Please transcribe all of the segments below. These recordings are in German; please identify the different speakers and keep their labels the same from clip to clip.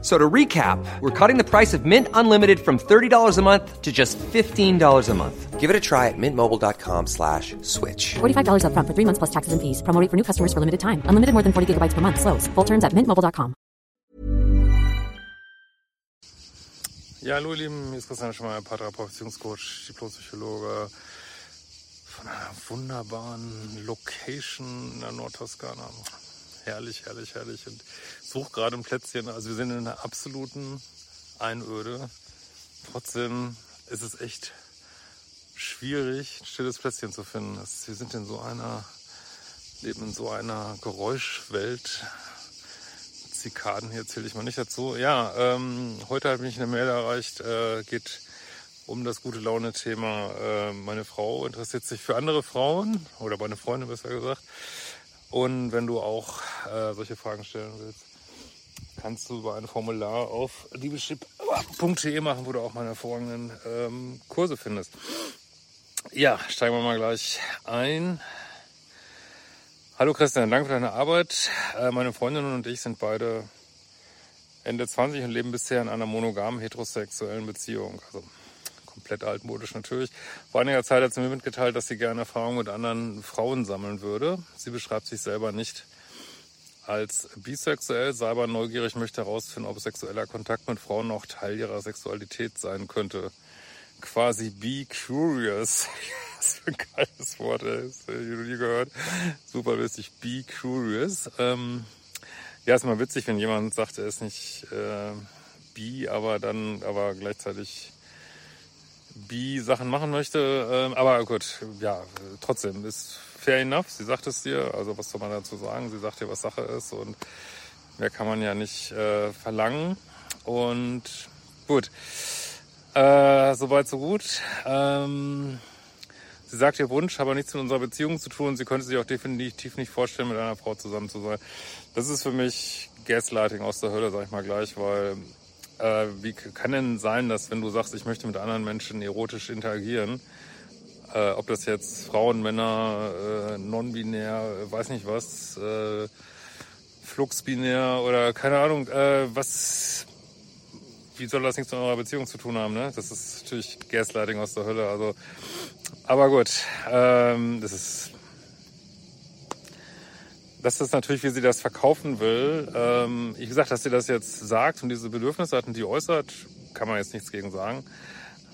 Speaker 1: So to recap, we're cutting the price of Mint Unlimited from $30 a month to just $15 a month.
Speaker 2: Give it a try at mintmobile.com slash switch.
Speaker 3: $45 upfront for three months plus taxes and fees. Promo rate for new customers for limited time. Unlimited more than 40 gigabytes per month. Slows. Full terms at mintmobile.com.
Speaker 4: Ja, hallo ihr Lieben, hier ist Christian Schmeier, Paartherapeut, Beziehungscoach, Diplompsychologe von einer wunderbaren Location in der Nordtoskana. Herrlich, herrlich, herrlich. Und suche gerade ein Plätzchen. Also wir sind in einer absoluten Einöde. Trotzdem ist es echt schwierig, ein stilles Plätzchen zu finden. wir sind in so einer, leben in so einer Geräuschwelt. Zikaden hier zähle ich mal nicht dazu. Ja, ähm, heute habe ich eine Mail erreicht, äh, geht um das gute Laune-Thema. Äh, meine Frau interessiert sich für andere Frauen oder meine Freundin besser gesagt. Und wenn du auch äh, solche Fragen stellen willst, kannst du über ein Formular auf liebeschip.de machen, wo du auch meine hervorragenden ähm, Kurse findest. Ja, steigen wir mal gleich ein. Hallo Christian, danke für deine Arbeit. Äh, meine Freundin und ich sind beide Ende 20 und leben bisher in einer monogamen heterosexuellen Beziehung. Also komplett altmodisch natürlich. Vor einiger Zeit hat sie mir mitgeteilt, dass sie gerne Erfahrungen mit anderen Frauen sammeln würde. Sie beschreibt sich selber nicht als bisexuell, sei aber neugierig, möchte herausfinden, ob sexueller Kontakt mit Frauen auch Teil ihrer Sexualität sein könnte. Quasi be curious. Was für ein geiles Wort, ey. Das habe ich noch nie gehört. Super lustig. Be curious. Ähm, ja, ist mal witzig, wenn jemand sagt, er ist nicht äh, bi, aber dann, aber gleichzeitig Bi-Sachen machen möchte. Ähm, aber gut, ja, trotzdem ist fair enough. Sie sagt es dir. Also was soll man dazu sagen? Sie sagt dir, was Sache ist und mehr kann man ja nicht äh, verlangen. Und gut, äh, soweit so gut. Ähm, sie sagt, ihr Wunsch habe nichts mit unserer Beziehung zu tun. Sie könnte sich auch definitiv nicht vorstellen, mit einer Frau zusammen zu sein. Das ist für mich Gaslighting aus der Hölle, sag ich mal gleich, weil äh, wie kann denn sein, dass wenn du sagst, ich möchte mit anderen Menschen erotisch interagieren, äh, ob das jetzt Frauen, Männer, äh, non-binär, weiß nicht was, äh, fluxbinär oder keine Ahnung, äh, was, wie soll das nichts mit eurer Beziehung zu tun haben, ne? Das ist natürlich Gaslighting aus der Hölle, also, aber gut, ähm, das ist das ist natürlich, wie sie das verkaufen will. Ähm, wie gesagt, dass sie das jetzt sagt und diese Bedürfnisse hat und die äußert, kann man jetzt nichts gegen sagen.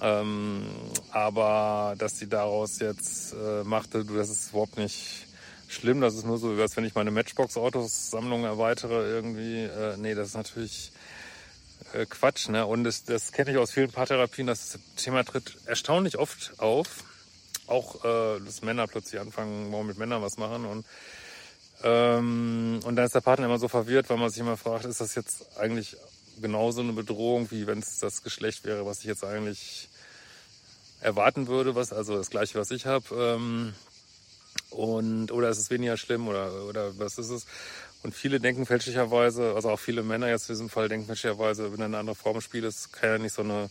Speaker 4: Ähm, aber dass sie daraus jetzt äh, machte, das ist überhaupt nicht schlimm. Das ist nur so, als wenn ich meine Matchbox-Autos-Sammlung erweitere irgendwie. Äh, nee, das ist natürlich äh, Quatsch. Ne? Und das, das kenne ich aus vielen Paartherapien. Das Thema tritt erstaunlich oft auf. Auch, äh, dass Männer plötzlich anfangen, morgen mit Männern was machen und ähm, und dann ist der Partner immer so verwirrt, weil man sich immer fragt, ist das jetzt eigentlich genauso eine Bedrohung, wie wenn es das Geschlecht wäre, was ich jetzt eigentlich erwarten würde, was also das gleiche, was ich habe. Ähm, und oder ist es weniger schlimm oder oder was ist es? Und viele denken fälschlicherweise, also auch viele Männer jetzt in diesem Fall denken fälschlicherweise, wenn eine andere Frau im ist, kann ja nicht so eine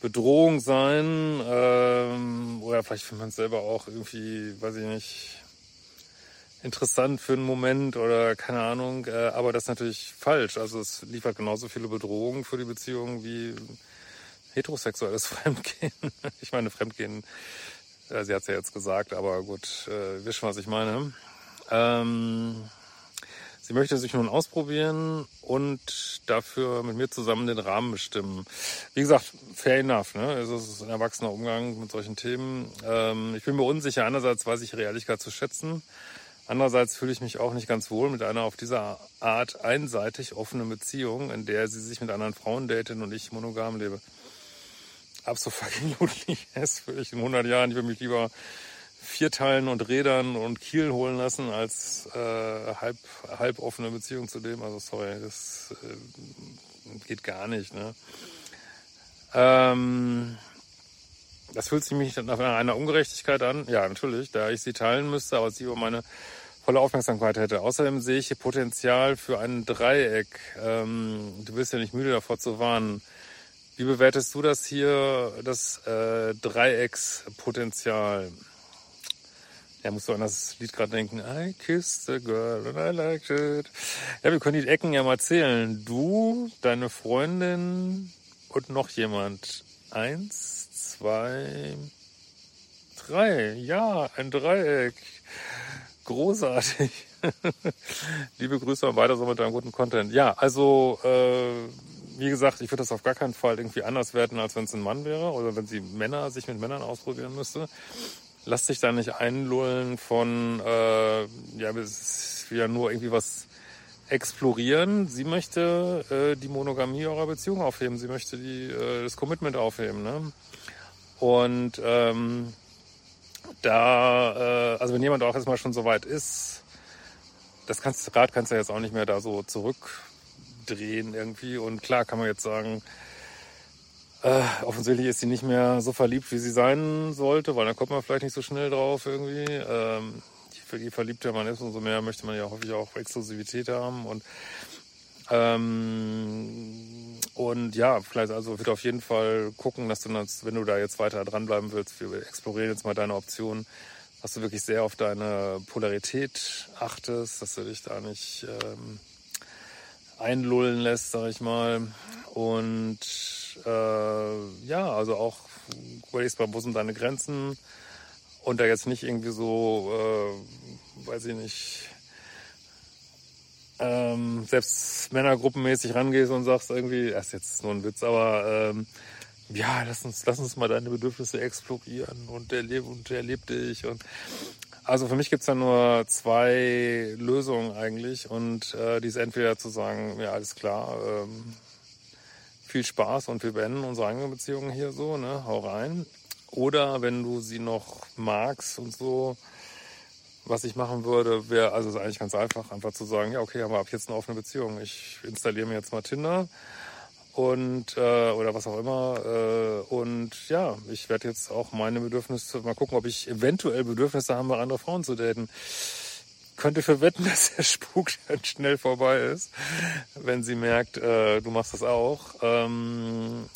Speaker 4: Bedrohung sein. Ähm, oder vielleicht findet man es selber auch irgendwie, weiß ich nicht, interessant für einen Moment oder keine Ahnung, äh, aber das ist natürlich falsch. Also es liefert genauso viele Bedrohungen für die Beziehung wie heterosexuelles Fremdgehen. Ich meine, Fremdgehen, äh, sie hat es ja jetzt gesagt, aber gut, äh, wisst schon, was ich meine. Ähm, sie möchte sich nun ausprobieren und dafür mit mir zusammen den Rahmen bestimmen. Wie gesagt, fair enough. Ne? Also es ist ein erwachsener Umgang mit solchen Themen. Ähm, ich bin mir unsicher. Einerseits weiß ich ihre Ehrlichkeit zu schätzen. Andererseits fühle ich mich auch nicht ganz wohl mit einer auf dieser Art einseitig offenen Beziehung, in der sie sich mit anderen Frauen daten und ich monogam lebe. Absolut es würde ich in 100 Jahren, ich würde mich lieber Vierteilen und Rädern und Kiel holen lassen, als äh, halb, halb offene Beziehung zu dem. Also sorry, das äh, geht gar nicht. Ne? Ähm, das fühlt sich mich nach einer Ungerechtigkeit an. Ja, natürlich, da ich sie teilen müsste, aber sie über meine volle Aufmerksamkeit hätte. Außerdem sehe ich hier Potenzial für ein Dreieck. Ähm, du bist ja nicht müde davor zu warnen. Wie bewertest du das hier, das äh, Dreieckspotenzial? Ja, musst du an das Lied gerade denken. I kissed the girl and I liked it. Ja, wir können die Ecken ja mal zählen. Du, deine Freundin und noch jemand. Eins, zwei, drei. Ja, ein Dreieck. Großartig. Liebe Grüße und weiter so mit deinem guten Content. Ja, also äh, wie gesagt, ich würde das auf gar keinen Fall irgendwie anders werten, als wenn es ein Mann wäre oder wenn sie Männer sich mit Männern ausprobieren müsste. Lass dich da nicht einlullen von, äh, ja, es will ja nur irgendwie was explorieren. Sie möchte äh, die Monogamie eurer Beziehung aufheben. Sie möchte die, äh, das Commitment aufheben. Ne? Und ähm, da, äh, also wenn jemand auch erstmal schon so weit ist, das kannst, Rad kannst du jetzt auch nicht mehr da so zurückdrehen irgendwie. Und klar kann man jetzt sagen, äh, offensichtlich ist sie nicht mehr so verliebt, wie sie sein sollte, weil da kommt man vielleicht nicht so schnell drauf irgendwie. Ähm, je verliebter man ist, umso mehr möchte man ja häufig auch Exklusivität haben und ähm, und ja, vielleicht also wird auf jeden Fall gucken, dass du, das, wenn du da jetzt weiter dranbleiben willst, wir explorieren jetzt mal deine Optionen, dass du wirklich sehr auf deine Polarität achtest, dass du dich da nicht ähm, einlullen lässt, sag ich mal. Und äh, ja, also auch überlegst mal, wo sind deine Grenzen und da jetzt nicht irgendwie so, äh, weiß ich nicht, ähm, selbst männergruppenmäßig rangehst und sagst irgendwie, das ist jetzt nur ein Witz, aber ähm, ja, lass uns, lass uns mal deine Bedürfnisse explorieren und erlebe und erleb dich und also für mich gibt's da nur zwei Lösungen eigentlich und äh, die ist entweder zu sagen, ja alles klar, ähm, viel Spaß und wir beenden unsere eigene Beziehung hier so, ne, hau rein. Oder wenn du sie noch magst und so, was ich machen würde, wäre, also ist eigentlich ganz einfach, einfach zu sagen, ja, okay, haben wir ab jetzt eine offene Beziehung. Ich installiere mir jetzt mal Tinder und äh, oder was auch immer. Äh, und ja, ich werde jetzt auch meine Bedürfnisse mal gucken, ob ich eventuell Bedürfnisse habe, andere Frauen zu daten. Könnte für wetten, dass der Spuk dann schnell vorbei ist, wenn sie merkt, äh, du machst das auch. Ähm,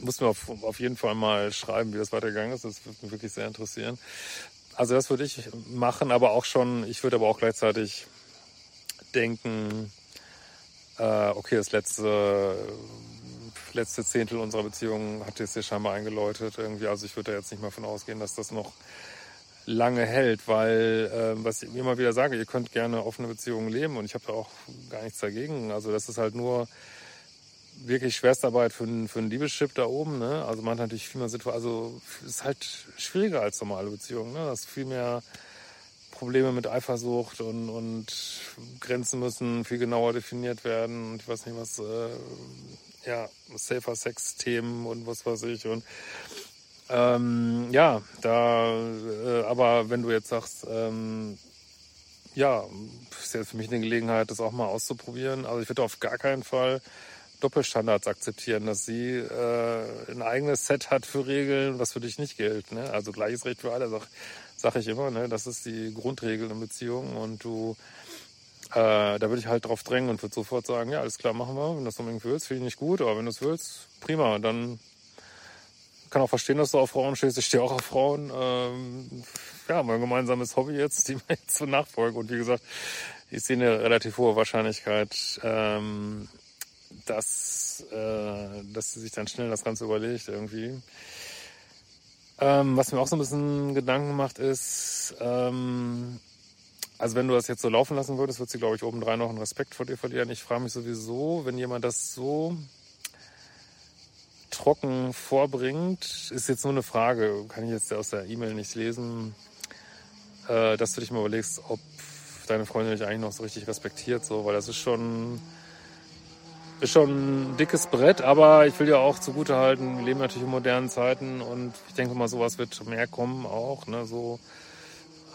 Speaker 4: muss mir auf, auf jeden Fall mal schreiben, wie das weitergegangen ist. Das würde mich wirklich sehr interessieren. Also das würde ich machen, aber auch schon, ich würde aber auch gleichzeitig denken, äh, okay, das letzte, letzte Zehntel unserer Beziehung hat jetzt hier scheinbar eingeläutet irgendwie. Also ich würde da jetzt nicht mal von ausgehen, dass das noch lange hält, weil äh, was ich immer wieder sage, ihr könnt gerne offene Beziehungen leben und ich habe da auch gar nichts dagegen. Also das ist halt nur wirklich Schwerstarbeit für, einen, für einen Liebeschip da oben. Ne? Also man hat natürlich viel mehr Situation, also ist halt schwieriger als normale Beziehungen. Ne? Das ist viel mehr Probleme mit Eifersucht und, und Grenzen müssen viel genauer definiert werden und ich weiß nicht was, äh, ja, Safer Sex-Themen und was weiß ich und ähm, ja, da, äh, aber wenn du jetzt sagst, ähm, ja, ist ja für mich eine Gelegenheit, das auch mal auszuprobieren. Also ich würde auf gar keinen Fall Doppelstandards akzeptieren, dass sie äh, ein eigenes Set hat für Regeln, was für dich nicht gilt. Ne? Also gleiches Recht für alle, sag, sag ich immer. Ne? Das ist die Grundregel in Beziehungen und du, äh, da würde ich halt drauf drängen und würde sofort sagen, ja, alles klar, machen wir. Wenn du das unbedingt willst, finde ich nicht gut, aber wenn du es willst, prima. Dann kann auch verstehen, dass du auf Frauen stehst. Ich stehe auch auf Frauen. Ähm, ja, mein gemeinsames Hobby jetzt, die mir jetzt so nachfolgen. Und wie gesagt, ich sehe eine relativ hohe Wahrscheinlichkeit, ähm, dass, äh, dass sie sich dann schnell das Ganze überlegt irgendwie. Ähm, was mir auch so ein bisschen Gedanken macht, ist, ähm, also wenn du das jetzt so laufen lassen würdest, wird sie, glaube ich, obendrein noch einen Respekt vor dir verlieren. Ich frage mich sowieso, wenn jemand das so trocken vorbringt, ist jetzt nur eine Frage, kann ich jetzt aus der E-Mail nicht lesen, äh, dass du dich mal überlegst, ob deine Freundin dich eigentlich noch so richtig respektiert, so, weil das ist schon ist schon ein dickes Brett, aber ich will ja auch zugute halten, wir leben natürlich in modernen Zeiten und ich denke mal, sowas wird mehr kommen auch, ne, so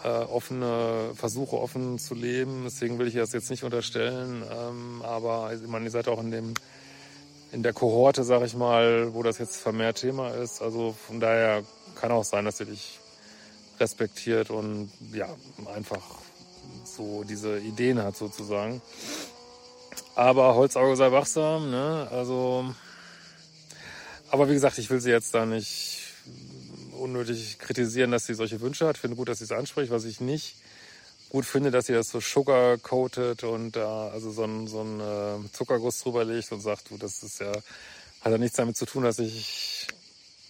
Speaker 4: äh, offene Versuche offen zu leben. Deswegen will ich das jetzt nicht unterstellen, ähm, aber ich meine, ihr seid auch in dem in der Kohorte, sag ich mal, wo das jetzt vermehrt Thema ist. Also von daher kann auch sein, dass ihr dich respektiert und ja, einfach so diese Ideen hat sozusagen. Aber Holzauge sei wachsam, ne? Also, aber wie gesagt, ich will sie jetzt da nicht unnötig kritisieren, dass sie solche Wünsche hat. Finde gut, dass sie es anspricht, was ich nicht gut finde, dass sie das so sugar-coated und da also so ein, so ein äh, Zuckerguss drüber legt und sagt, du, das ist ja, hat ja nichts damit zu tun, dass ich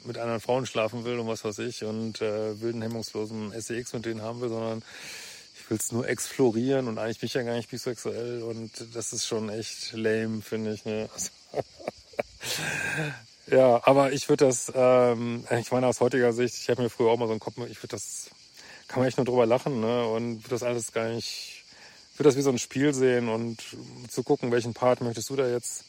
Speaker 4: mit anderen Frauen schlafen will und was weiß ich und äh, wilden, hemmungslosen SEX mit denen haben will, sondern ich will es nur explorieren und eigentlich bin ich ja gar nicht bisexuell und das ist schon echt lame, finde ich. Ne? Ja, aber ich würde das, ähm, ich meine aus heutiger Sicht, ich habe mir früher auch mal so einen Kopf, ich würde das kann man echt nur drüber lachen ne? und wird das alles gar nicht, wird das wie so ein Spiel sehen und zu gucken, welchen Part möchtest du da jetzt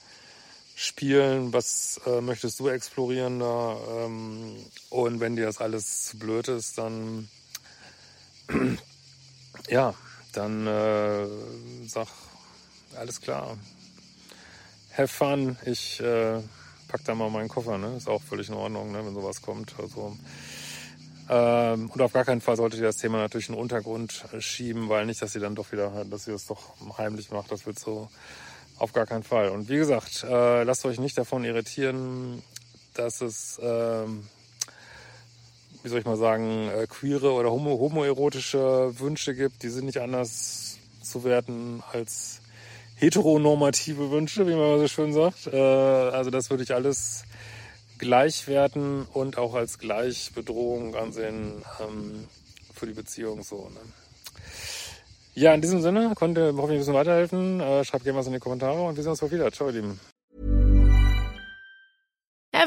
Speaker 4: spielen, was äh, möchtest du explorieren da ähm, und wenn dir das alles zu blöd ist, dann ja, dann äh, sag alles klar, have fun, ich äh, pack da mal meinen Koffer, ne? Ist auch völlig in Ordnung, ne? wenn sowas kommt. Also ähm, und auf gar keinen Fall solltet ihr das Thema natürlich in den Untergrund schieben, weil nicht, dass sie dann doch wieder, dass ihr das doch heimlich macht. Das wird so auf gar keinen Fall. Und wie gesagt, äh, lasst euch nicht davon irritieren, dass es, äh, wie soll ich mal sagen, äh, queere oder homo homoerotische Wünsche gibt. Die sind nicht anders zu werten als heteronormative Wünsche, wie man so schön sagt. Äh, also das würde ich alles gleichwerten und auch als Gleichbedrohung ansehen ähm, für die Beziehung so. Ne? Ja, in diesem Sinne konnte hoffentlich ein bisschen weiterhelfen. Äh, schreibt gerne was in die Kommentare und wir sehen uns bald wieder. Ciao, ihr Lieben.